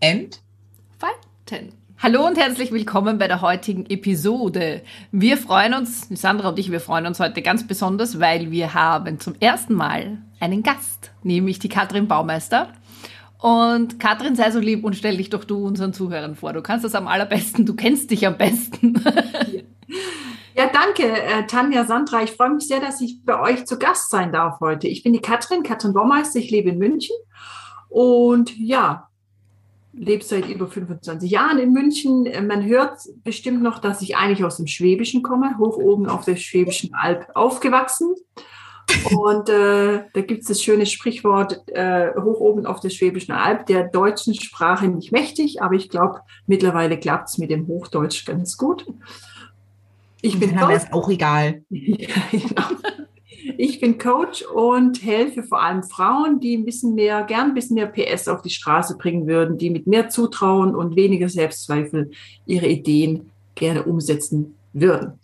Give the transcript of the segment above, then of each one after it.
entfalten. Hallo und herzlich willkommen bei der heutigen Episode. Wir freuen uns, Sandra und ich, wir freuen uns heute ganz besonders, weil wir haben zum ersten Mal einen Gast, nämlich die Katrin Baumeister. Und Katrin, sei so lieb und stell dich doch du unseren Zuhörern vor. Du kannst das am allerbesten, du kennst dich am besten. Ja, danke, äh, Tanja, Sandra. Ich freue mich sehr, dass ich bei euch zu Gast sein darf heute. Ich bin die Katrin, Katrin Baumeister. Ich lebe in München. Und ja, lebe seit über 25 Jahren in München. Äh, man hört bestimmt noch, dass ich eigentlich aus dem Schwäbischen komme, hoch oben auf der Schwäbischen Alb aufgewachsen. Und äh, da gibt es das schöne Sprichwort, äh, hoch oben auf der Schwäbischen Alb, der deutschen Sprache nicht mächtig, aber ich glaube, mittlerweile klappt es mit dem Hochdeutsch ganz gut. Ich bin auch egal. ja, genau. Ich bin Coach und helfe vor allem Frauen, die ein bisschen mehr, gern ein bisschen mehr PS auf die Straße bringen würden, die mit mehr Zutrauen und weniger Selbstzweifel ihre Ideen gerne umsetzen würden.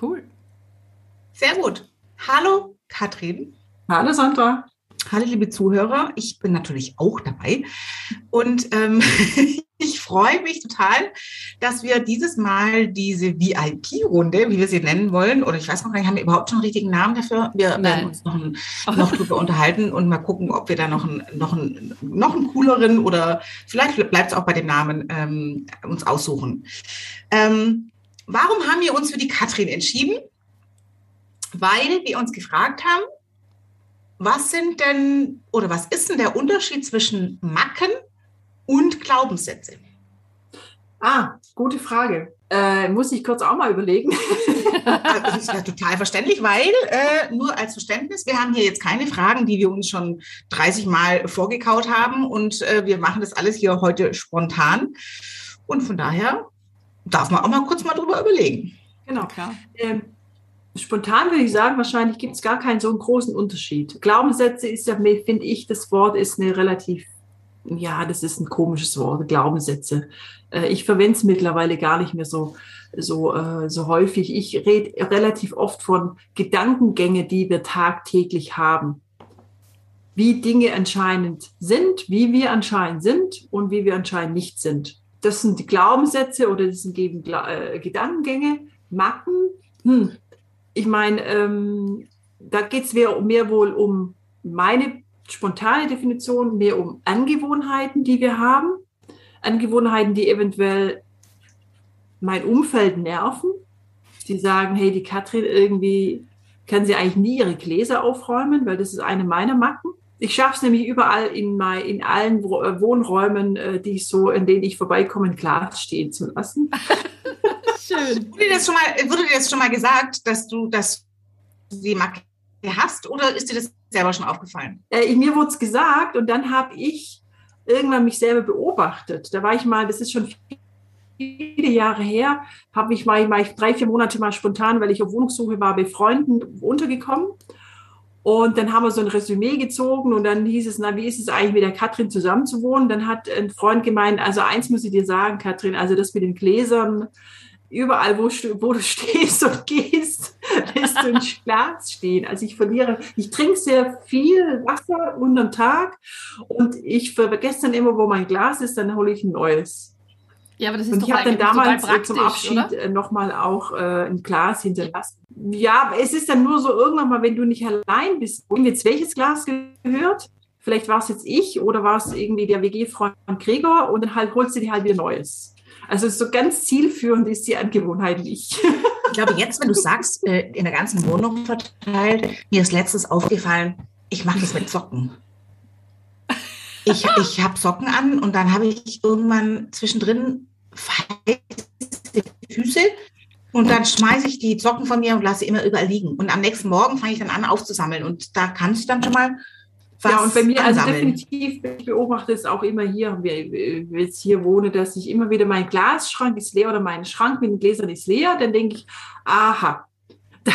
Cool. Sehr gut. Hallo, Katrin. Hallo, Sandra. Hallo, liebe Zuhörer. Ich bin natürlich auch dabei. Und ähm, ich freue mich total, dass wir dieses Mal diese VIP-Runde, wie wir sie nennen wollen, oder ich weiß noch gar nicht, haben wir überhaupt schon einen richtigen Namen dafür? Wir Nein. werden uns noch, ein, noch drüber unterhalten und mal gucken, ob wir da noch einen, noch einen, noch einen cooleren oder vielleicht bleibt es auch bei dem Namen ähm, uns aussuchen. Ähm, warum haben wir uns für die Katrin entschieden? Weil wir uns gefragt haben, was sind denn oder was ist denn der Unterschied zwischen Macken und Glaubenssätze? Ah, gute Frage. Äh, muss ich kurz auch mal überlegen. das ist ja total verständlich, weil äh, nur als Verständnis, wir haben hier jetzt keine Fragen, die wir uns schon 30 Mal vorgekaut haben und äh, wir machen das alles hier heute spontan. Und von daher darf man auch mal kurz mal drüber überlegen. Genau, klar. Ähm, Spontan würde ich sagen, wahrscheinlich gibt es gar keinen so einen großen Unterschied. Glaubenssätze ist ja, finde ich, das Wort ist eine relativ, ja, das ist ein komisches Wort, Glaubenssätze. Äh, ich verwende es mittlerweile gar nicht mehr so, so, äh, so häufig. Ich rede relativ oft von Gedankengänge, die wir tagtäglich haben. Wie Dinge anscheinend sind, wie wir anscheinend sind und wie wir anscheinend nicht sind. Das sind die Glaubenssätze oder das sind eben äh, Gedankengänge, Macken. Hm, ich meine, ähm, da geht es mehr, mehr wohl um meine spontane Definition, mehr um Angewohnheiten, die wir haben. Angewohnheiten, die eventuell mein Umfeld nerven. Die sagen, hey, die Katrin irgendwie kann sie eigentlich nie ihre Gläser aufräumen, weil das ist eine meiner Macken. Ich schaffe es nämlich überall in, mein, in allen äh, Wohnräumen, äh, die ich so, in denen ich vorbeikomme, ein Glas stehen zu lassen. Schön. Wurde dir, das schon mal, wurde dir das schon mal gesagt, dass du das die Macke hast oder ist dir das selber schon aufgefallen? Äh, mir wurde es gesagt und dann habe ich irgendwann mich selber beobachtet. Da war ich mal, das ist schon viele Jahre her, habe ich mal, mal drei, vier Monate mal spontan, weil ich auf Wohnungssuche war, bei Freunden untergekommen. Und dann haben wir so ein Resümee gezogen und dann hieß es, na, wie ist es eigentlich mit der Katrin zusammenzuwohnen? Dann hat ein Freund gemeint, also eins muss ich dir sagen, Katrin, also das mit den Gläsern, überall, wo, wo, du stehst und gehst, lässt du ein Glas stehen. Also ich verliere, ich trinke sehr viel Wasser unterm Tag und ich vergesse dann immer, wo mein Glas ist, dann hole ich ein neues. Ja, aber das ist und ich habe dann damals zum Abschied nochmal auch äh, ein Glas hinterlassen. Ja, es ist dann nur so irgendwann mal, wenn du nicht allein bist, und jetzt welches Glas gehört? Vielleicht war es jetzt ich oder war es irgendwie der WG-Freund Gregor und dann halt holst du dir halt wieder Neues. Also so ganz zielführend ist die Angewohnheit nicht. Ich glaube, jetzt, wenn du sagst, äh, in der ganzen Wohnung verteilt, mir ist letztes aufgefallen, ich mache das mit Socken. Ich, ich habe Socken an und dann habe ich irgendwann zwischendrin weiße Füße und dann schmeiße ich die Socken von mir und lasse sie immer überall liegen. Und am nächsten Morgen fange ich dann an aufzusammeln und da kannst du dann schon mal ja, und bei mir, also definitiv, ich beobachte es auch immer hier, wenn ich jetzt hier wohne, dass ich immer wieder mein Glasschrank ist leer oder mein Schrank mit den Gläsern ist leer, dann denke ich, aha, da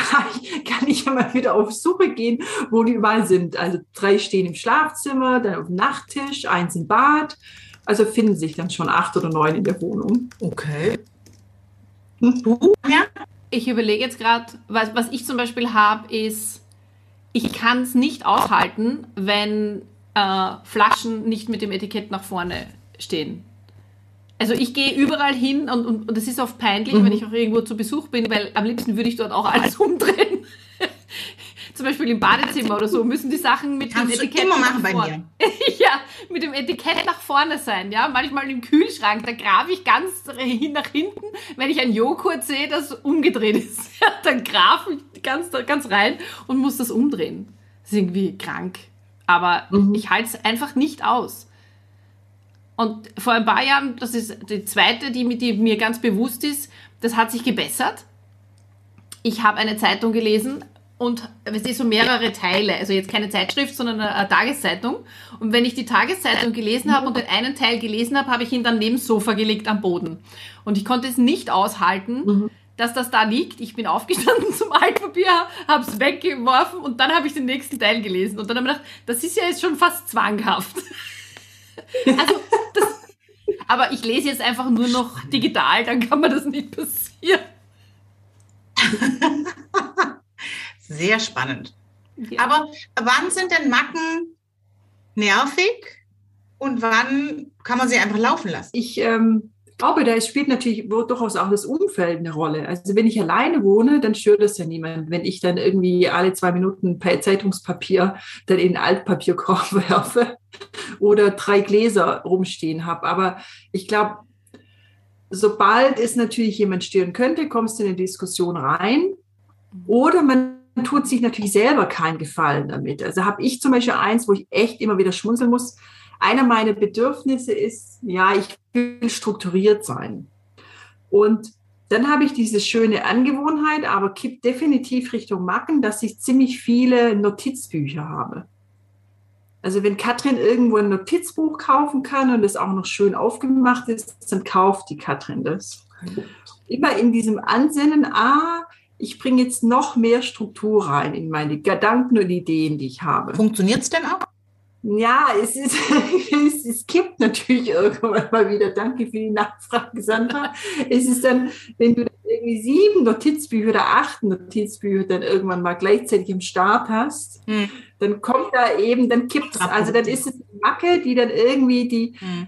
kann ich ja mal wieder auf Suche gehen, wo die überall sind. Also drei stehen im Schlafzimmer, dann auf dem Nachttisch, eins im Bad. Also finden sich dann schon acht oder neun in der Wohnung. Okay. Du? Ja? Ich überlege jetzt gerade, was, was ich zum Beispiel habe, ist, ich kann es nicht aushalten, wenn äh, Flaschen nicht mit dem Etikett nach vorne stehen. Also ich gehe überall hin und, und, und das ist oft peinlich, mhm. wenn ich auch irgendwo zu Besuch bin, weil am liebsten würde ich dort auch alles umdrehen. Zum Beispiel im Badezimmer oder so müssen die Sachen mit Kannst dem Etikett immer machen bei mir. ja, mit dem Etikett nach vorne sein. Ja, manchmal im Kühlschrank, da grabe ich ganz nach hinten, wenn ich ein Joghurt sehe, das umgedreht ist. dann grabe ich ganz, ganz rein und muss das umdrehen. Das ist irgendwie krank. Aber mhm. ich halte es einfach nicht aus. Und vor ein paar Jahren, das ist die zweite, die, die mir ganz bewusst ist, das hat sich gebessert. Ich habe eine Zeitung gelesen und es ist so mehrere Teile, also jetzt keine Zeitschrift, sondern eine, eine Tageszeitung. Und wenn ich die Tageszeitung gelesen habe und den einen Teil gelesen habe, habe ich ihn dann neben das Sofa gelegt am Boden. Und ich konnte es nicht aushalten, mhm. dass das da liegt. Ich bin aufgestanden zum Altpapier, habe es weggeworfen und dann habe ich den nächsten Teil gelesen. Und dann habe ich gedacht, das ist ja jetzt schon fast zwanghaft. Also, das, aber ich lese jetzt einfach nur noch digital, dann kann man das nicht passieren. Sehr spannend. Ja. Aber wann sind denn Macken nervig und wann kann man sie einfach laufen lassen? Ich ähm, glaube, da spielt natürlich durchaus auch das Umfeld eine Rolle. Also wenn ich alleine wohne, dann stört das ja niemand. Wenn ich dann irgendwie alle zwei Minuten Zeitungspapier dann in Altpapierkorb werfe oder drei Gläser rumstehen habe. Aber ich glaube, sobald es natürlich jemand stören könnte, kommst du in eine Diskussion rein. Oder man tut sich natürlich selber keinen Gefallen damit. Also habe ich zum Beispiel eins, wo ich echt immer wieder schmunzeln muss einer meiner Bedürfnisse ist, ja, ich will strukturiert sein. Und dann habe ich diese schöne Angewohnheit, aber kippt definitiv Richtung Macken, dass ich ziemlich viele Notizbücher habe. Also wenn Katrin irgendwo ein Notizbuch kaufen kann und es auch noch schön aufgemacht ist, dann kauft die Katrin das. Immer in diesem Ansinnen, ah, ich bringe jetzt noch mehr Struktur rein in meine Gedanken und Ideen, die ich habe. Funktioniert es denn auch? Ja, es, ist, es, es kippt natürlich irgendwann mal wieder. Danke für die Nachfrage, Sandra. es ist dann, wenn du irgendwie sieben Notizbücher oder acht Notizbücher dann irgendwann mal gleichzeitig im Start hast, hm. dann kommt da eben, dann kippt es. Also dann ist es eine Macke, die dann irgendwie die, hm.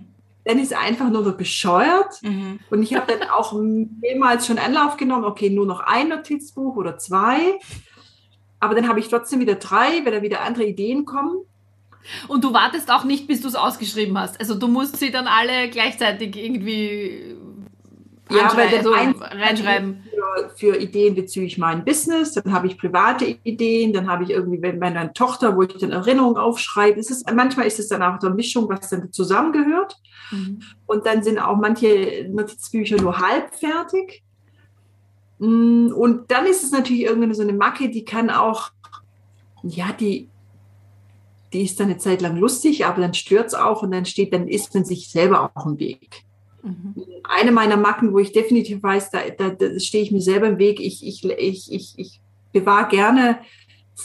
Dann ist einfach nur so bescheuert. Mhm. Und ich habe dann auch mehrmals schon Anlauf genommen, okay, nur noch ein Notizbuch oder zwei. Aber dann habe ich trotzdem wieder drei, wenn da wieder andere Ideen kommen. Und du wartest auch nicht, bis du es ausgeschrieben hast. Also du musst sie dann alle gleichzeitig irgendwie ja, weil also reinschreiben. Für, für, Ideen bezüglich mein Business, dann habe ich private Ideen, dann habe ich irgendwie wenn meine Tochter, wo ich dann Erinnerungen aufschreibe. Es ist, manchmal ist es dann auch so eine Mischung, was dann zusammengehört. Mhm. Und dann sind auch manche Notizbücher nur halb fertig. Mm, und dann ist es natürlich irgendeine so eine Macke, die kann auch, ja, die die ist dann eine Zeit lang lustig, aber dann stört es auch und dann steht, dann ist man sich selber auch im Weg. Mhm. Eine meiner Macken, wo ich definitiv weiß, da, da, da stehe ich mir selber im Weg. Ich, ich, ich, ich, ich bewahre gerne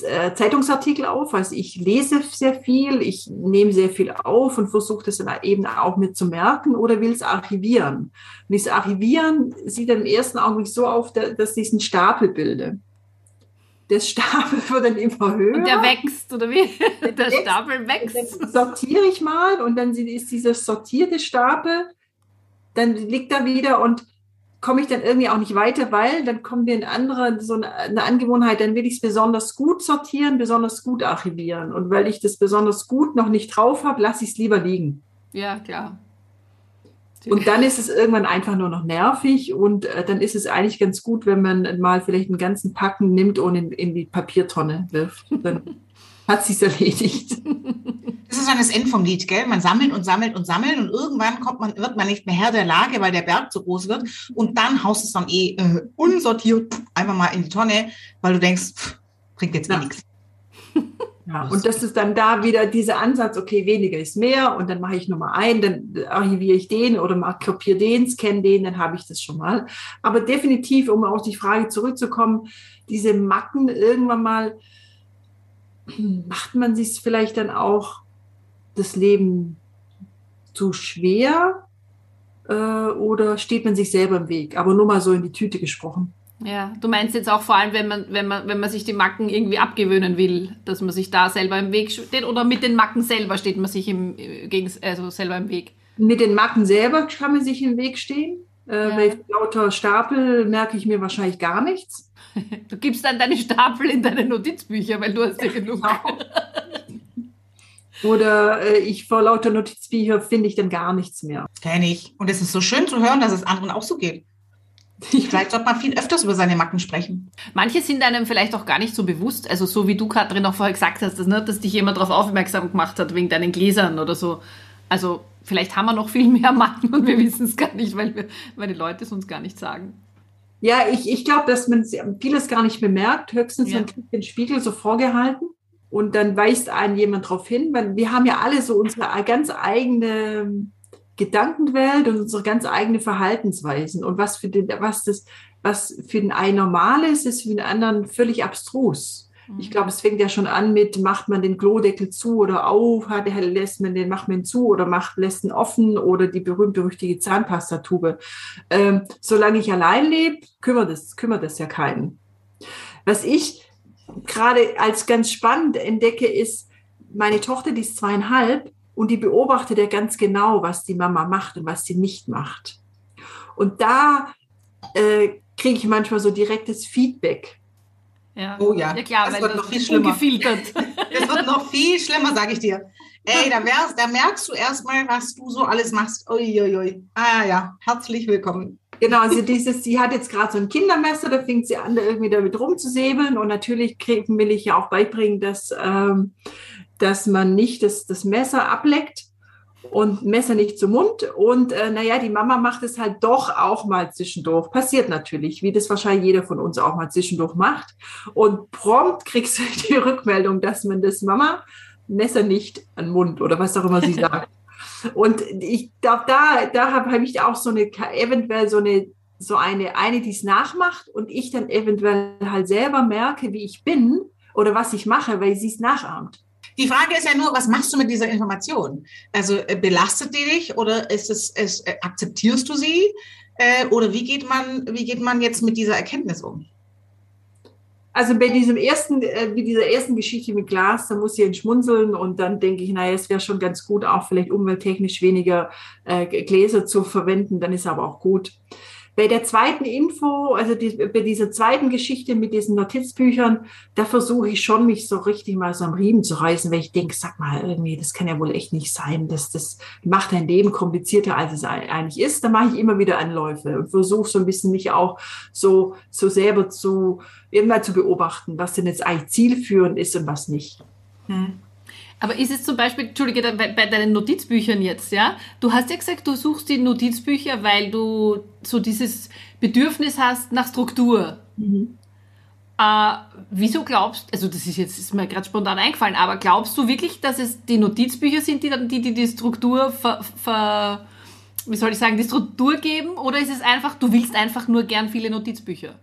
äh, Zeitungsartikel auf. Also ich lese sehr viel, ich nehme sehr viel auf und versuche das dann eben auch mit zu merken oder will es archivieren. Und dieses Archivieren sieht dann im ersten Augenblick so auf, dass ich einen Stapel bilde der Stapel wird dann immer höher. Und der wächst, oder wie? Der, der Stapel wächst. Sortiere ich mal und dann ist dieser sortierte Stapel, dann liegt da wieder und komme ich dann irgendwie auch nicht weiter, weil dann kommt mir eine andere, so eine, eine Angewohnheit, dann will ich es besonders gut sortieren, besonders gut archivieren. Und weil ich das besonders gut noch nicht drauf habe, lasse ich es lieber liegen. Ja, klar. Und dann ist es irgendwann einfach nur noch nervig und äh, dann ist es eigentlich ganz gut, wenn man mal vielleicht einen ganzen Packen nimmt und in, in die Papiertonne wirft. Dann hat sich's erledigt. Das ist dann das Ende vom Lied, gell? Man sammelt und sammelt und sammelt und irgendwann kommt man, wird man nicht mehr Herr der Lage, weil der Berg zu groß wird und dann haust es dann eh äh, unsortiert einfach mal in die Tonne, weil du denkst, pff, bringt jetzt eh nichts. Ja, und das ist dann da wieder dieser Ansatz, okay, weniger ist mehr und dann mache ich Nummer ein, dann archiviere ich den oder kopiere den, scanne den, dann habe ich das schon mal. Aber definitiv, um auf die Frage zurückzukommen, diese Macken irgendwann mal, macht man sich vielleicht dann auch das Leben zu schwer äh, oder steht man sich selber im Weg? Aber nur mal so in die Tüte gesprochen. Ja, du meinst jetzt auch vor allem, wenn man, wenn man, wenn man sich die Macken irgendwie abgewöhnen will, dass man sich da selber im Weg steht oder mit den Macken selber steht man sich im, gegen, also selber im Weg? Mit den Macken selber kann man sich im Weg stehen. Äh, ja. Bei lauter Stapel merke ich mir wahrscheinlich gar nichts. Du gibst dann deine Stapel in deine Notizbücher, weil du hast ja genug. Genau. Oder äh, ich vor lauter Notizbücher finde ich dann gar nichts mehr. Kenne ich. Und es ist so schön zu hören, dass es anderen auch so geht. Vielleicht sollte man viel öfters über seine Macken sprechen. Manche sind einem vielleicht auch gar nicht so bewusst. Also so wie du, Katrin, auch vorher gesagt hast, dass, ne, dass dich jemand darauf aufmerksam gemacht hat wegen deinen Gläsern oder so. Also vielleicht haben wir noch viel mehr Macken und wir wissen es gar nicht, weil, wir, weil die Leute es uns gar nicht sagen. Ja, ich, ich glaube, dass man vieles gar nicht bemerkt. Höchstens ja. man kriegt den Spiegel so vorgehalten und dann weist einen jemand darauf hin. Weil wir haben ja alle so unsere ganz eigene Gedankenwelt und unsere ganz eigene Verhaltensweisen. Und was für den, was das, was für den einen normal ist, ist für den anderen völlig abstrus. Mhm. Ich glaube, es fängt ja schon an mit, macht man den Klodeckel zu oder auf, lässt man den, macht man zu oder macht, lässt ihn offen oder die berühmt-berüchtigte Zahnpastatube. Ähm, solange ich allein lebe, kümmert das, kümmert das ja keinen. Was ich gerade als ganz spannend entdecke, ist, meine Tochter, die ist zweieinhalb, und die beobachtet ja ganz genau, was die Mama macht und was sie nicht macht. Und da äh, kriege ich manchmal so direktes Feedback. Ja. Oh ja, ja klar, das wird noch viel schlimmer. Ungefiltert. Das wird noch viel schlimmer, sage ich dir. Ey, da, wärst, da merkst du erstmal, was du so alles machst. Uiuiui. Ah ja, herzlich willkommen. Genau, also dieses, sie hat jetzt gerade so ein Kindermesser, da fängt sie an, da irgendwie damit rumzusäbeln. Und natürlich will ich ja auch beibringen, dass ähm, dass man nicht das, das Messer ableckt und Messer nicht zum Mund. Und äh, naja, die Mama macht es halt doch auch mal zwischendurch. Passiert natürlich, wie das wahrscheinlich jeder von uns auch mal zwischendurch macht. Und prompt kriegst du die Rückmeldung, dass man das Mama Messer nicht an Mund oder was auch immer sie sagt. Und ich glaube, da, da habe hab ich auch so eine, eventuell so eine, so eine, eine, die es nachmacht und ich dann eventuell halt selber merke, wie ich bin oder was ich mache, weil sie es nachahmt. Die Frage ist ja nur, was machst du mit dieser Information? Also äh, belastet die dich oder ist es, es äh, akzeptierst du sie? Äh, oder wie geht man, wie geht man jetzt mit dieser Erkenntnis um? Also bei diesem ersten, äh, wie dieser ersten Geschichte mit Glas, da muss ich entschmunzeln und dann denke ich, naja, es wäre schon ganz gut, auch vielleicht umwelttechnisch weniger äh, Gläser zu verwenden, dann ist aber auch gut. Bei der zweiten Info, also die, bei dieser zweiten Geschichte mit diesen Notizbüchern, da versuche ich schon, mich so richtig mal so am Riemen zu reißen, weil ich denke, sag mal, irgendwie, das kann ja wohl echt nicht sein. Das, das macht dein Leben komplizierter, als es eigentlich ist. Da mache ich immer wieder Anläufe und versuche so ein bisschen mich auch so, so selber zu, immer zu beobachten, was denn jetzt eigentlich zielführend ist und was nicht. Hm. Aber ist es zum Beispiel, Entschuldige, bei, bei deinen Notizbüchern jetzt, ja? Du hast ja gesagt, du suchst die Notizbücher, weil du so dieses Bedürfnis hast nach Struktur. Mhm. Äh, wieso glaubst, also das ist jetzt ist mir gerade spontan eingefallen, aber glaubst du wirklich, dass es die Notizbücher sind, die die, die, die Struktur ver, ver, wie soll ich sagen, die Struktur geben? Oder ist es einfach, du willst einfach nur gern viele Notizbücher?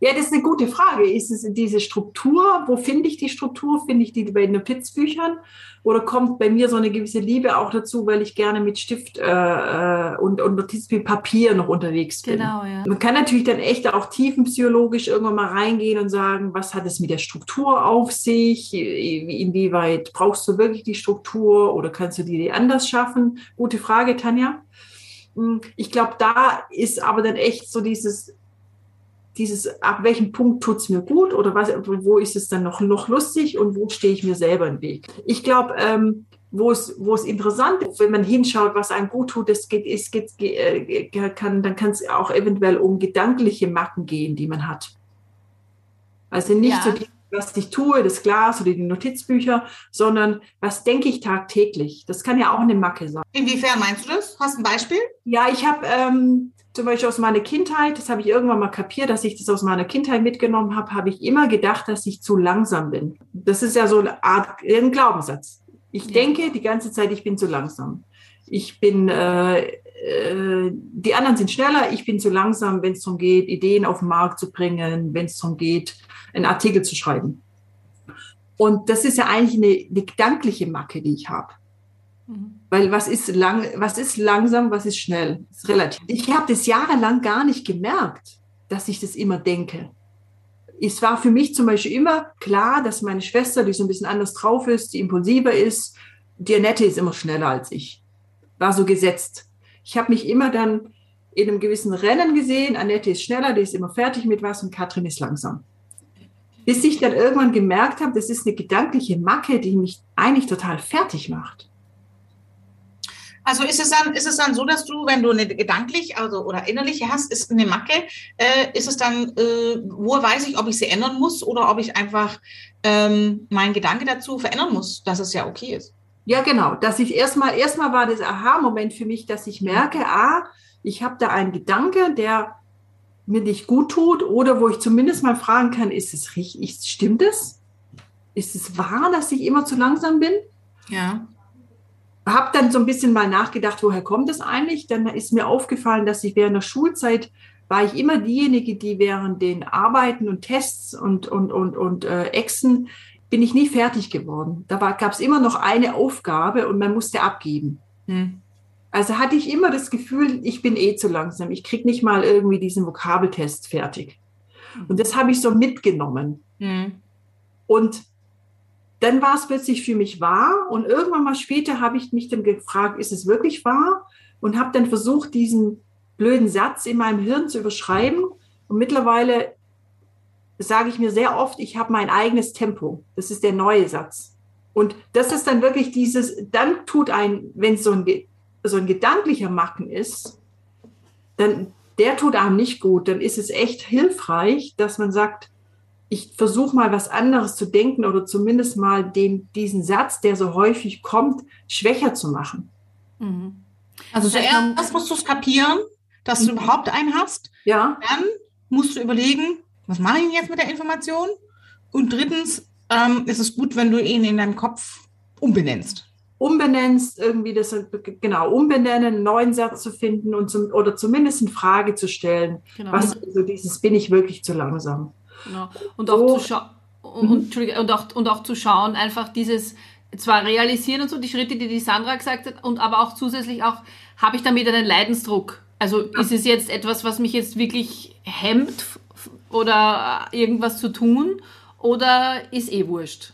Ja, das ist eine gute Frage. Ist es diese Struktur? Wo finde ich die Struktur? Finde ich die bei den Notizbüchern? Oder kommt bei mir so eine gewisse Liebe auch dazu, weil ich gerne mit Stift äh, äh und, und Notizpapier noch unterwegs bin? Genau, ja. Man kann natürlich dann echt auch tiefenpsychologisch irgendwann mal reingehen und sagen, was hat es mit der Struktur auf sich? Inwieweit brauchst du wirklich die Struktur oder kannst du die anders schaffen? Gute Frage, Tanja. Hm, ich glaube, da ist aber dann echt so dieses dieses, ab welchem Punkt tut es mir gut oder was, wo ist es dann noch, noch lustig und wo stehe ich mir selber im Weg. Ich glaube, ähm, wo es, wo es interessant ist, wenn man hinschaut, was einem gut tut, es geht, es geht, äh, kann, dann kann es auch eventuell um gedankliche Macken gehen, die man hat. Also nicht ja. so die was ich tue, das Glas oder die Notizbücher, sondern was denke ich tagtäglich. Das kann ja auch eine Macke sein. Inwiefern meinst du das? Hast du ein Beispiel? Ja, ich habe ähm, zum Beispiel aus meiner Kindheit, das habe ich irgendwann mal kapiert, dass ich das aus meiner Kindheit mitgenommen habe, habe ich immer gedacht, dass ich zu langsam bin. Das ist ja so eine Art, ein Glaubenssatz. Ich ja. denke die ganze Zeit, ich bin zu langsam. Ich bin, äh, äh, die anderen sind schneller, ich bin zu langsam, wenn es darum geht, Ideen auf den Markt zu bringen, wenn es darum geht, einen Artikel zu schreiben. Und das ist ja eigentlich eine, eine gedankliche Macke, die ich habe. Mhm. Weil was ist lang, was ist langsam, was ist schnell? Ist relativ. Ich habe das jahrelang gar nicht gemerkt, dass ich das immer denke. Es war für mich zum Beispiel immer klar, dass meine Schwester, die so ein bisschen anders drauf ist, die impulsiver ist, die Annette ist immer schneller als ich. War so gesetzt. Ich habe mich immer dann in einem gewissen Rennen gesehen. Annette ist schneller, die ist immer fertig mit was und Katrin ist langsam. Bis ich dann irgendwann gemerkt habe, das ist eine gedankliche Macke, die mich eigentlich total fertig macht. Also ist es dann, ist es dann so, dass du, wenn du eine gedanklich also oder innerliche hast, ist eine Macke, äh, ist es dann, äh, wo weiß ich, ob ich sie ändern muss oder ob ich einfach ähm, meinen Gedanke dazu verändern muss, dass es ja okay ist? Ja, genau. Dass ich erstmal, erstmal war das Aha-Moment für mich, dass ich merke, ah, ich habe da einen Gedanke, der mir nicht gut tut oder wo ich zumindest mal fragen kann, ist es richtig, stimmt es? Ist es wahr, dass ich immer zu langsam bin? Ja habe dann so ein bisschen mal nachgedacht, woher kommt das eigentlich? Dann ist mir aufgefallen, dass ich während der Schulzeit war ich immer diejenige, die während den Arbeiten und Tests und, und, und, und äh, Exen bin ich nie fertig geworden. Da gab es immer noch eine Aufgabe und man musste abgeben. Hm. Also hatte ich immer das Gefühl, ich bin eh zu langsam. Ich kriege nicht mal irgendwie diesen Vokabeltest fertig. Und das habe ich so mitgenommen. Hm. Und dann war es plötzlich für mich wahr und irgendwann mal später habe ich mich dann gefragt, ist es wirklich wahr? Und habe dann versucht, diesen blöden Satz in meinem Hirn zu überschreiben. Und mittlerweile sage ich mir sehr oft, ich habe mein eigenes Tempo. Das ist der neue Satz. Und das ist dann wirklich dieses, dann tut ein, wenn es so ein, so ein gedanklicher Macken ist, dann der tut einem nicht gut. Dann ist es echt hilfreich, dass man sagt, ich versuche mal was anderes zu denken oder zumindest mal den, diesen Satz, der so häufig kommt, schwächer zu machen. Mhm. Also zuerst musst du es kapieren, dass du mhm. überhaupt einen hast. Ja. Dann musst du überlegen, was mache ich jetzt mit der Information? Und drittens ähm, ist es gut, wenn du ihn in deinem Kopf umbenennst. Umbenennst, irgendwie das, genau, umbenennen, einen neuen Satz zu finden und zum, oder zumindest eine Frage zu stellen. Genau. Was so dieses, bin ich wirklich zu langsam? Genau. Und, auch oh. zu und, mhm. und, auch, und auch zu schauen, einfach dieses zwar realisieren und so die Schritte, die die Sandra gesagt hat, und aber auch zusätzlich auch, habe ich damit einen Leidensdruck? Also ist es jetzt etwas, was mich jetzt wirklich hemmt oder irgendwas zu tun oder ist eh wurscht?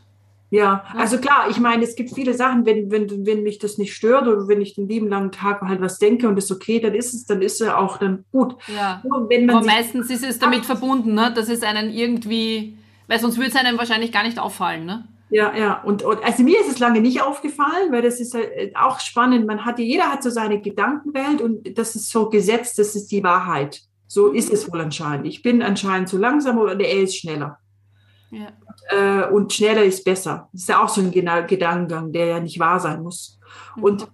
Ja, also klar, ich meine, es gibt viele Sachen, wenn, wenn, wenn mich das nicht stört oder wenn ich den lieben langen Tag halt was denke und ist okay, dann ist es, dann ist es auch dann gut. Ja. Aber meistens ist es damit verbunden, ne, dass es einen irgendwie, weil sonst würde es einem wahrscheinlich gar nicht auffallen, ne? Ja, ja. Und, und also mir ist es lange nicht aufgefallen, weil das ist halt auch spannend. Man hat, jeder hat so seine Gedankenwelt und das ist so gesetzt, das ist die Wahrheit. So ist es wohl anscheinend. Ich bin anscheinend zu langsam oder er ist schneller. Ja. Äh, und schneller ist besser. Das ist ja auch so ein Gedankengang, der ja nicht wahr sein muss. Mhm. Und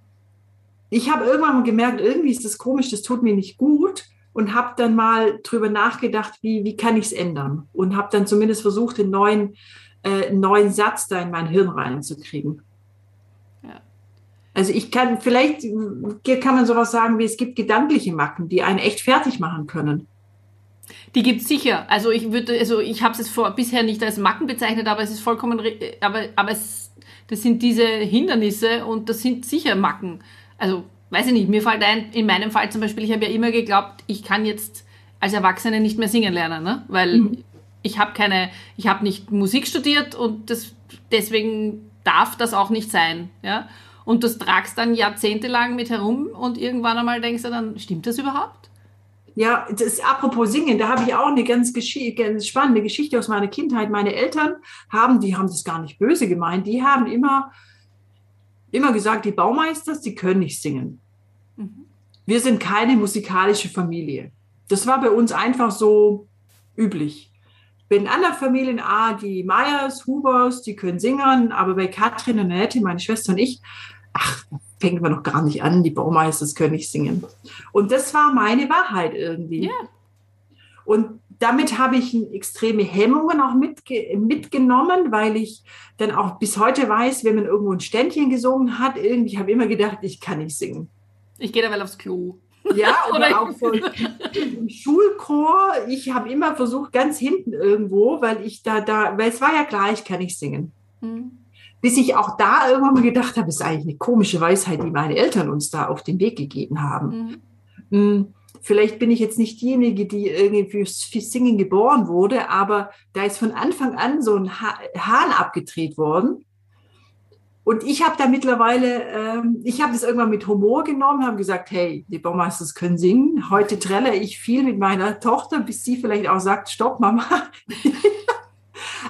ich habe irgendwann mal gemerkt, irgendwie ist das komisch, das tut mir nicht gut und habe dann mal drüber nachgedacht, wie, wie kann ich es ändern und habe dann zumindest versucht, den neuen, äh, neuen Satz da in mein Hirn reinzukriegen. Ja. Also ich kann, vielleicht kann man sowas sagen wie, es gibt gedankliche Macken, die einen echt fertig machen können. Die gibt's sicher. Also ich würde, also ich habe es vor bisher nicht als Macken bezeichnet, aber es ist vollkommen, aber aber es, das sind diese Hindernisse und das sind sicher Macken. Also weiß ich nicht. Mir fällt ein, in meinem Fall zum Beispiel, ich habe ja immer geglaubt, ich kann jetzt als Erwachsene nicht mehr singen lernen, ne? Weil mhm. ich habe keine, ich habe nicht Musik studiert und das, deswegen darf das auch nicht sein, ja. Und das tragst dann jahrzehntelang mit herum und irgendwann einmal denkst du dann, stimmt das überhaupt? Ja, das ist, apropos Singen, da habe ich auch eine ganz, ganz, spannende Geschichte aus meiner Kindheit. Meine Eltern haben, die haben das gar nicht böse gemeint, die haben immer, immer gesagt, die Baumeisters, die können nicht singen. Mhm. Wir sind keine musikalische Familie. Das war bei uns einfach so üblich. bei den anderen Familien, ah, die Meyers, Hubers, die können singen, aber bei Katrin und Annette, meine Schwester und ich, ach, fängt man noch gar nicht an, die Baumeisters können nicht singen. Und das war meine Wahrheit irgendwie. Ja. Und damit habe ich extreme Hemmungen auch mitge mitgenommen, weil ich dann auch bis heute weiß, wenn man irgendwo ein Ständchen gesungen hat, irgendwie habe ich immer gedacht, ich kann nicht singen. Ich gehe da mal aufs Klo. Ja, oder auch so im Schulchor. Ich habe immer versucht, ganz hinten irgendwo, weil ich da, da, weil es war ja klar, ich kann nicht singen. Hm. Bis ich auch da irgendwann mal gedacht habe, es ist eigentlich eine komische Weisheit, die meine Eltern uns da auf den Weg gegeben haben. Mhm. Hm, Vielleicht bin ich jetzt nicht diejenige, die irgendwie fürs, Singen geboren wurde, aber da ist von Anfang an so ein ha Hahn abgedreht worden. Und ich habe da mittlerweile, ähm, ich habe das irgendwann mit Humor genommen, habe gesagt, hey, die Baumeisters können singen. Heute trelle ich viel mit meiner Tochter, bis sie vielleicht auch sagt, stopp, Mama.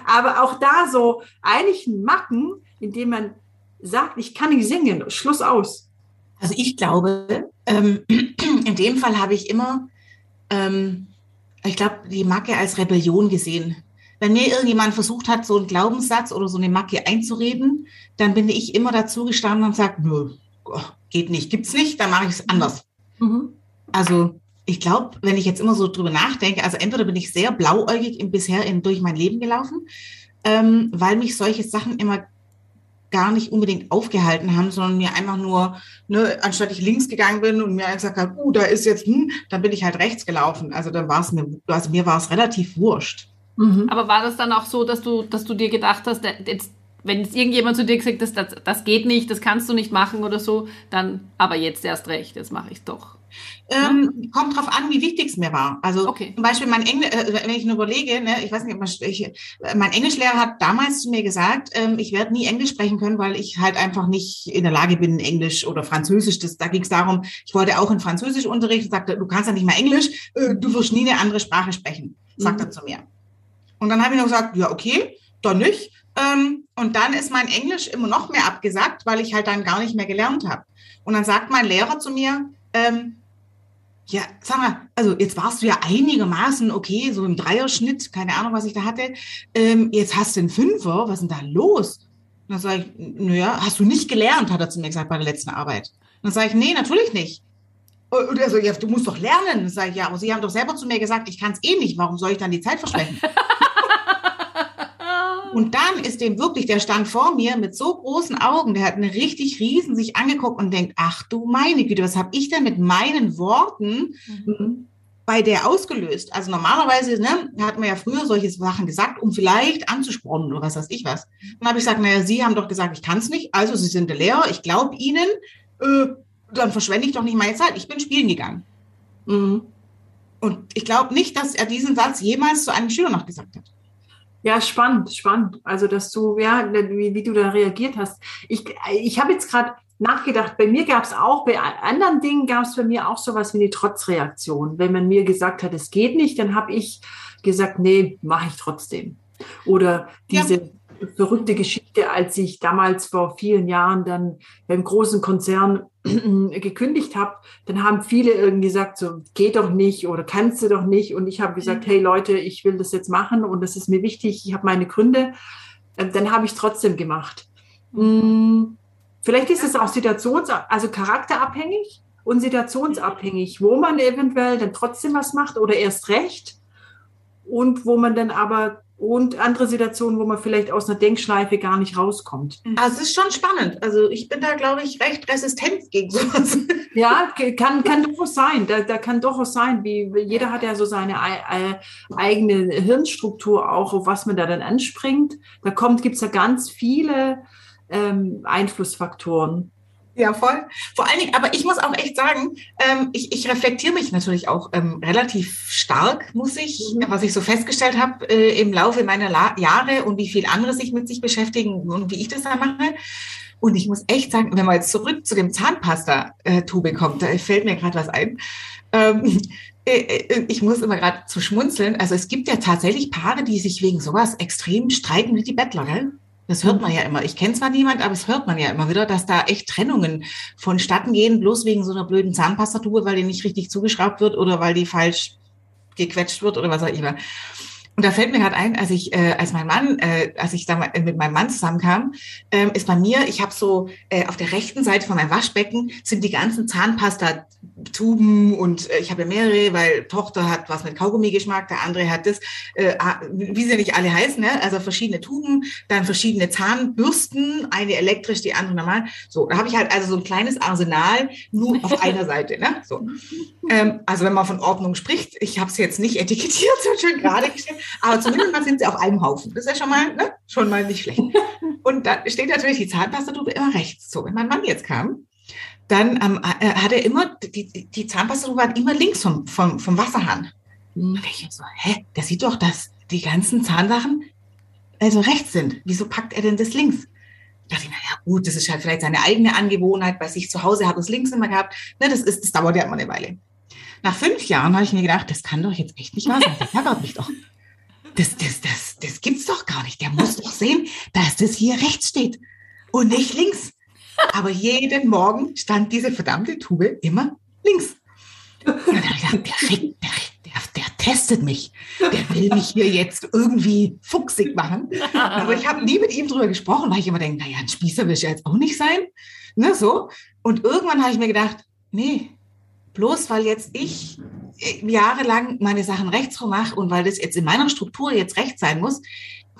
Aber auch da so eigentlich Macken, indem man sagt, ich kann nicht singen, Schluss aus. Also ich glaube, ähm, in dem Fall habe ich immer, ähm, ich glaube, die Macke als Rebellion gesehen. Wenn mir irgendjemand versucht hat, so einen Glaubenssatz oder so eine Macke einzureden, dann bin ich immer dazu gestanden und sagt, nö, geht nicht, gibt's nicht, dann mache ich es anders. Mhm. Also ich glaube, wenn ich jetzt immer so drüber nachdenke, also entweder bin ich sehr blauäugig im bisher in, durch mein Leben gelaufen, ähm, weil mich solche Sachen immer gar nicht unbedingt aufgehalten haben, sondern mir einfach nur, ne, anstatt ich links gegangen bin und mir gesagt habe, uh, da ist jetzt, hm, dann bin ich halt rechts gelaufen. Also dann war es mir, also mir war es relativ wurscht. Mhm. Aber war das dann auch so, dass du, dass du dir gedacht hast, jetzt, wenn jetzt irgendjemand zu dir gesagt hat, das, das geht nicht, das kannst du nicht machen oder so, dann, aber jetzt erst recht, jetzt mache ich es doch. Ähm, kommt drauf an, wie wichtig es mir war. Also Okay. zum Beispiel mein Englisch, äh, wenn ich nur überlege, ne, ich weiß nicht, ob man, ich, äh, mein Englischlehrer hat damals zu mir gesagt, ähm, ich werde nie Englisch sprechen können, weil ich halt einfach nicht in der Lage bin, Englisch oder Französisch. Das, da ging es darum, ich wollte auch in Französischunterricht und sagte, du kannst ja nicht mal Englisch, äh, du wirst nie eine andere Sprache sprechen, sagt Mhm. er zu mir. Und dann habe ich noch gesagt, ja, okay, dann nicht. Ähm, und dann ist mein Englisch immer noch mehr abgesagt, weil ich halt dann gar nicht mehr gelernt habe. Und dann sagt mein Lehrer zu mir, ähm, ja, sag mal, also jetzt warst du ja einigermaßen okay, so im Dreierschnitt, keine Ahnung, was ich da hatte. Ähm, jetzt hast du einen Fünfer, was ist denn da los? Und dann sage ich, naja, hast du nicht gelernt, hat er zu mir gesagt bei der letzten Arbeit. Und dann sage ich, nee, natürlich nicht. Und er so, ja, du musst doch lernen. Dann sage ich, ja, aber Sie haben doch selber zu mir gesagt, ich kann es eh nicht, warum soll ich dann die Zeit verschwenden? Und dann ist dem wirklich, der stand vor mir mit so großen Augen, der hat eine richtig riesen sich angeguckt und denkt, ach du meine Güte, was habe ich denn mit meinen Worten Mhm. bei der ausgelöst? Also normalerweise ne, hat man ja früher solche Sachen gesagt, um vielleicht anzuspornen oder was weiß ich was. Dann habe ich gesagt, naja, Sie haben doch gesagt, ich kann es nicht, also Sie sind der Lehrer, ich glaube Ihnen, äh, dann verschwende ich doch nicht meine Zeit, ich bin spielen gegangen. Mhm. Und ich glaube nicht, dass er diesen Satz jemals zu einem Schüler noch gesagt hat. Ja, spannend, spannend. Also, dass du, ja, wie, wie du da reagiert hast. Ich, ich habe jetzt gerade nachgedacht, bei mir gab es auch, bei anderen Dingen gab es bei mir auch sowas wie eine Trotzreaktion. Wenn man mir gesagt hat, es geht nicht, dann habe ich gesagt, nee, mache ich trotzdem. Oder Ja. Verrückte Geschichte, als ich damals vor vielen Jahren dann beim großen Konzern gekündigt habe, dann haben viele irgendwie gesagt, so geht doch nicht oder kannst du doch nicht. Und ich habe gesagt, hey Leute, ich will das jetzt machen und das ist mir wichtig, ich habe meine Gründe. Ähm, Dann habe ich trotzdem gemacht. Mm, Vielleicht ist es auch situations-, also charakterabhängig und situationsabhängig, wo man eventuell dann trotzdem was macht oder erst recht und wo man dann aber und andere Situationen, wo man vielleicht aus einer Denkschleife gar nicht rauskommt. Also es ist schon spannend. Also ich bin da, glaube ich, recht resistent gegen sowas. Ja, kann, kann durchaus sein. Da, da kann durchaus sein, wie jeder hat ja so seine ei- ei- eigene Hirnstruktur auch, auf was man da dann anspringt. Da kommt, gibt's ja ganz viele ähm, Einflussfaktoren. Ja, voll. Vor allen Dingen, aber ich muss auch echt sagen, ähm, ich, ich reflektiere mich natürlich auch ähm, relativ stark, muss ich, Mhm. was ich so festgestellt habe äh, im Laufe meiner La Jahre und wie viel andere sich mit sich beschäftigen und wie ich das da mache. Und ich muss echt sagen, wenn man jetzt zurück zu dem Zahnpasta-Tube kommt, da fällt mir gerade was ein. Ähm, äh, äh, ich muss immer gerade zu schmunzeln. Also es gibt ja tatsächlich Paare, die sich wegen sowas extrem streiten wie die Bettler, gell? Das hört man ja immer. Ich kenne zwar niemand, aber es hört man ja immer wieder, dass da echt Trennungen vonstatten gehen, bloß wegen so einer blöden Zahnpastatube, weil die nicht richtig zugeschraubt wird oder weil die falsch gequetscht wird oder was auch immer. Und da fällt mir gerade ein, als ich, äh, als mein Mann, äh, als ich da mit meinem Mann zusammenkam, ähm, ist bei mir, ich habe so äh, auf der rechten Seite von meinem Waschbecken sind die ganzen Zahnpasta-Tuben und äh, ich habe ja mehrere, weil Tochter hat was mit Kaugummi-Geschmack, der andere hat das, äh, wie sie nicht alle heißen, ne? also verschiedene Tuben, dann verschiedene Zahnbürsten, eine elektrisch, die andere normal. So, da habe ich halt also so ein kleines Arsenal nur auf einer Seite. Ne? So. Ähm, also wenn man von Ordnung spricht, ich habe es jetzt nicht etikettiert, so schön gerade gestellt, aber zumindest mal sind sie auf einem Haufen. Das ist ja schon mal, ne? schon mal nicht schlecht. Und da steht natürlich die Zahnpastatube immer rechts. So, wenn mein Mann jetzt kam, dann ähm, äh, hat er immer, die, die Zahnpastatube hat immer links vom, vom, vom Wasserhahn. Und ich so, hä, der sieht doch, dass die ganzen Zahnsachen also rechts sind. Wieso packt er denn das links? Da dachte ich, naja, gut, das ist halt vielleicht seine eigene Angewohnheit, weil ich zu Hause habe es links immer gehabt. Ne, das, ist, das dauert ja immer eine Weile. Nach fünf Jahren habe ich mir gedacht, das kann doch jetzt echt nicht wahr sein. Der ärgert mich doch das, das, das, das gibt's doch gar nicht. Der muss doch sehen, dass das hier rechts steht und nicht links. Aber jeden Morgen stand diese verdammte Tube immer links. Und dann habe ich gedacht, der, der, der, der testet mich. Der will mich hier jetzt irgendwie fuchsig machen. Aber ich habe nie mit ihm drüber gesprochen, weil ich immer denke, naja, ein Spießer will ich jetzt auch nicht sein. Ne, so. Und irgendwann habe ich mir gedacht, nee, bloß weil jetzt ich jahrelang meine Sachen rechtsrum mache und weil das jetzt in meiner Struktur jetzt rechts sein muss,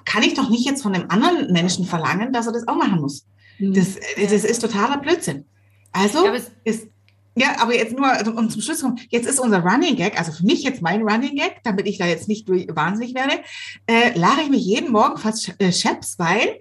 kann ich doch nicht jetzt von einem anderen Menschen verlangen, dass er das auch machen muss. Mhm. Das, das ist totaler Blödsinn. Also ja, ist, ja, aber jetzt nur, also, um zum Schluss zu kommen, jetzt ist unser Running Gag, also für mich jetzt mein Running Gag, damit ich da jetzt nicht durch, wahnsinnig werde, äh, lache ich mich jeden Morgen fast äh, scheps, weil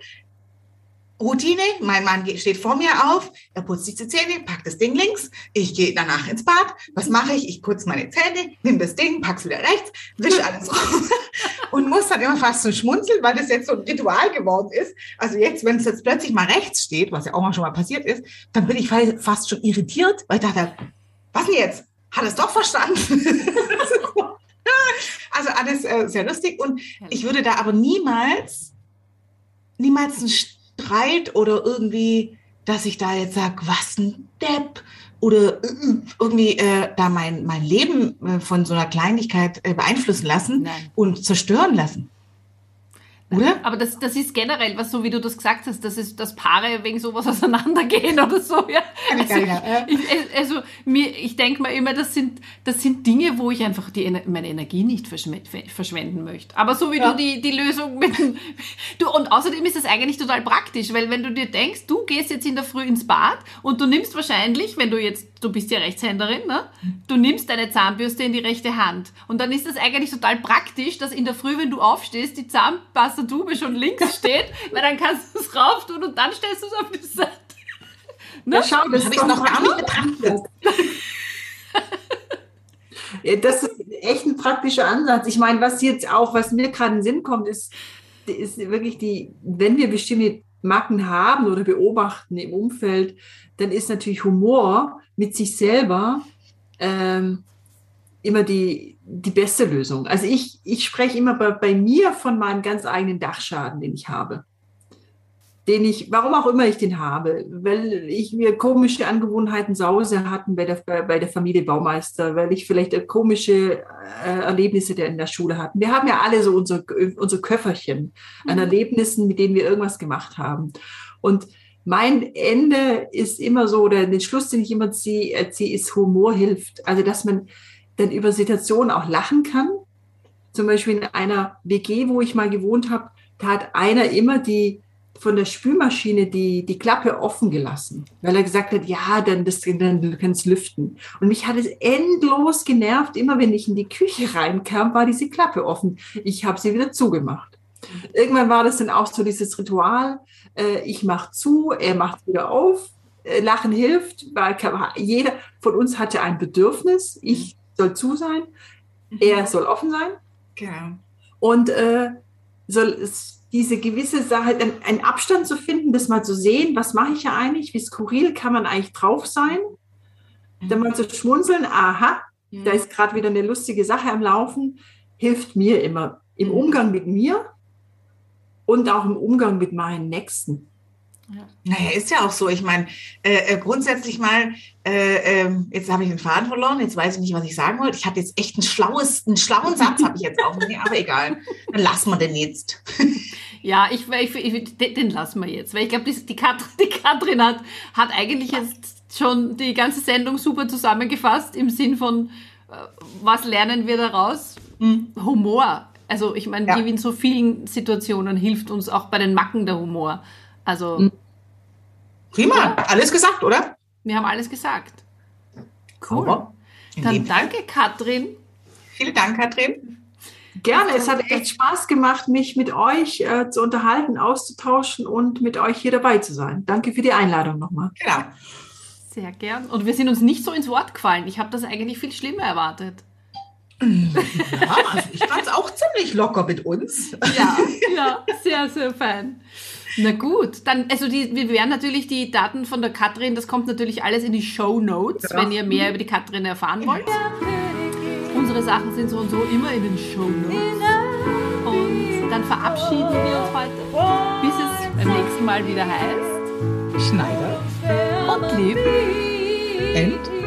Routine. Mein Mann steht vor mir auf, er putzt sich die Zähne, packt das Ding links. Ich gehe danach ins Bad. Was mache ich? Ich putze meine Zähne, nehme das Ding, pack's wieder rechts, wische alles raus und muss dann immer fast so schmunzeln, weil das jetzt so ein Ritual geworden ist. Also jetzt, wenn es jetzt plötzlich mal rechts steht, was ja auch mal schon mal passiert ist, dann bin ich fast schon irritiert, weil ich dachte, was denn jetzt? Hat es doch verstanden? also alles äh, sehr lustig und ich würde da aber niemals, niemals ein Streit oder irgendwie, dass ich da jetzt sage, was ein Depp oder äh, irgendwie äh, da mein, mein Leben äh, von so einer Kleinigkeit äh, beeinflussen lassen Nein. und zerstören lassen. Oder? Aber das, das ist generell, was so wie du das gesagt hast, das ist, dass Paare wegen sowas auseinandergehen oder so. Ja. Also, ich, also mir, ich denke mal immer, das sind, das sind Dinge, wo ich einfach die, meine Energie nicht verschwenden möchte. Aber so wie ja. du die, die Lösung mit du Und außerdem ist das eigentlich total praktisch, weil wenn du dir denkst, du gehst jetzt in der Früh ins Bad und du nimmst wahrscheinlich, wenn du jetzt, du bist ja Rechtshänderin, ne? du nimmst deine Zahnbürste in die rechte Hand. Und dann ist das eigentlich total praktisch, dass in der Früh, wenn du aufstehst, die Zahnpasta Tastatube schon links steht, weil dann kannst du es rauf tun und dann stellst du es auf die Seite. Ne? Ja, schau, das habe ich noch gar nicht betrachtet. das ist echt ein praktischer Ansatz. Ich meine, was jetzt auch, was mir gerade in den Sinn kommt, ist, ist wirklich die, wenn wir bestimmte Macken haben oder beobachten im Umfeld, dann ist natürlich Humor mit sich selber ähm, immer die, die beste Lösung. Also ich, ich spreche immer bei, bei mir von meinem ganz eigenen Dachschaden, den ich habe. Den ich, warum auch immer ich den habe, weil ich mir komische Angewohnheiten Sause hatten bei der, bei, der Familie Baumeister, weil ich vielleicht komische äh, Erlebnisse der in der Schule hatten. Wir haben ja alle so unsere, unsere Köfferchen an mhm. Erlebnissen, mit denen wir irgendwas gemacht haben. Und mein Ende ist immer so, oder den Schluss, den ich immer ziehe, ziehe ist Humor hilft. Also, dass man, dann über Situationen auch lachen kann. Zum Beispiel in einer WG, wo ich mal gewohnt habe, da hat einer immer die von der Spülmaschine die, die Klappe offen gelassen, weil er gesagt hat, ja, dann, das, dann du kannst lüften. Und mich hat es endlos genervt. Immer wenn ich in die Küche reinkam, war diese Klappe offen. Ich habe sie wieder zugemacht. Irgendwann war das dann auch so dieses Ritual. Äh, ich mache zu, er macht wieder auf. Äh, Lachen hilft, weil jeder von uns hatte ein Bedürfnis. Ich soll zu sein, mhm. er soll offen sein. Genau. Und äh, soll es diese gewisse Sache, einen Abstand zu finden, das mal zu sehen, was mache ich ja eigentlich, wie skurril kann man eigentlich drauf sein, mhm. dann mal zu schmunzeln, aha, mhm. da ist gerade wieder eine lustige Sache am Laufen, hilft mir immer im mhm. Umgang mit mir und auch im Umgang mit meinen Nächsten. Ja. Naja, ist ja auch so. Ich meine, äh, äh, grundsätzlich mal, äh, äh, jetzt habe ich den Faden verloren, jetzt weiß ich nicht, was ich sagen wollte. Ich hatte jetzt echt einen, schlaues, einen schlauen Satz, habe ich jetzt auch. Nee, aber egal, dann lassen wir den jetzt. ja, ich, ich, ich, den lassen wir jetzt, weil ich glaube, die, die, Katrin, die Katrin hat, hat eigentlich jetzt schon die ganze Sendung super zusammengefasst im Sinn von, äh, was lernen wir daraus? Mhm. Humor. Also ich meine, ja. wie in so vielen Situationen hilft uns auch bei den Macken der Humor. Also. Hm. Prima, ja. alles gesagt, oder? Wir haben alles gesagt. Cool. Dann danke, Katrin. Vielen Dank, Katrin. Gerne, es hat echt Spaß gemacht, mich mit euch äh, zu unterhalten, auszutauschen und mit euch hier dabei zu sein. Danke für die Einladung nochmal. Genau. Sehr gern. Und wir sind uns nicht so ins Wort gefallen. Ich habe das eigentlich viel schlimmer erwartet. Ja, also ich fand es auch ziemlich locker mit uns. Ja, ja, sehr, sehr fein. Na gut, dann, also die, wir werden natürlich die Daten von der Katrin, das kommt natürlich alles in die Show Notes, ja. wenn ihr mehr über die Katrin erfahren wollt. Unsere Sachen sind so und so immer in den Show Notes. Und dann verabschieden wir uns heute, bis es beim nächsten Mal wieder heißt Schneider und Lieb. And